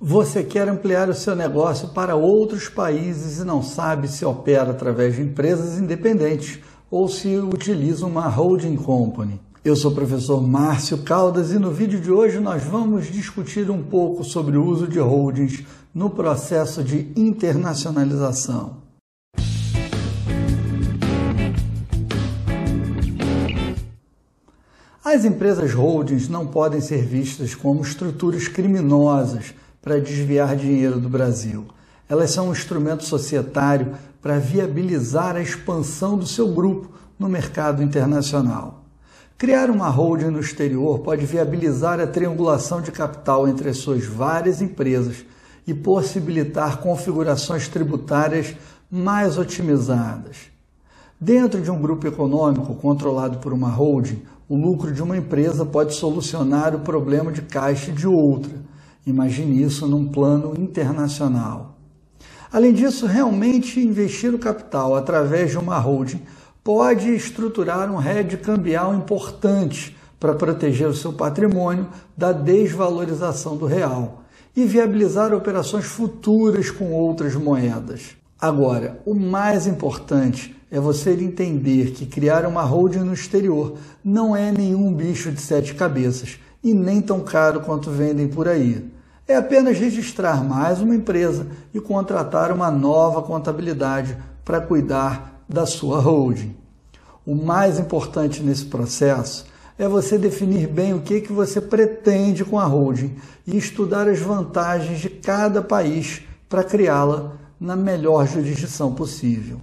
Você quer ampliar o seu negócio para outros países e não sabe se opera através de empresas independentes ou se utiliza uma holding company. Eu sou o professor Márcio Caldas e no vídeo de hoje nós vamos discutir um pouco sobre o uso de holdings no processo de internacionalização. As empresas holdings não podem ser vistas como estruturas criminosas para desviar dinheiro do Brasil. Elas são um instrumento societário para viabilizar a expansão do seu grupo no mercado internacional. Criar uma holding no exterior pode viabilizar a triangulação de capital entre as suas várias empresas e possibilitar configurações tributárias mais otimizadas. Dentro de um grupo econômico controlado por uma holding, o lucro de uma empresa pode solucionar o problema de caixa de outra Imagine isso num plano internacional. Além disso, realmente investir o capital através de uma holding pode estruturar um hedge cambial importante para proteger o seu patrimônio da desvalorização do real e viabilizar operações futuras com outras moedas. Agora, o mais importante é você entender que criar uma holding no exterior não é nenhum bicho de sete cabeças e nem tão caro quanto vendem por aí é apenas registrar mais uma empresa e contratar uma nova contabilidade para cuidar da sua holding. O mais importante nesse processo é você definir bem o que, que você pretende com a holding e estudar as vantagens de cada país para criá-la na melhor jurisdição possível.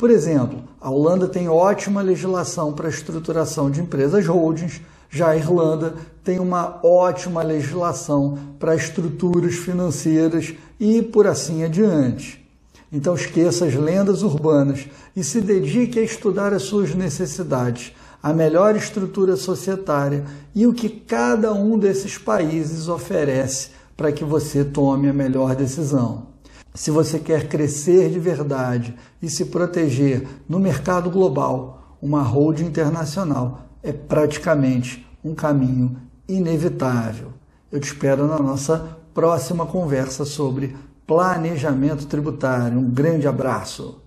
Por exemplo, a Holanda tem ótima legislação para a estruturação de empresas holdings já a Irlanda tem uma ótima legislação para estruturas financeiras e por assim adiante. Então esqueça as lendas urbanas e se dedique a estudar as suas necessidades, a melhor estrutura societária e o que cada um desses países oferece para que você tome a melhor decisão. Se você quer crescer de verdade e se proteger no mercado global, uma holding internacional é praticamente um caminho inevitável. Eu te espero na nossa próxima conversa sobre planejamento tributário. Um grande abraço.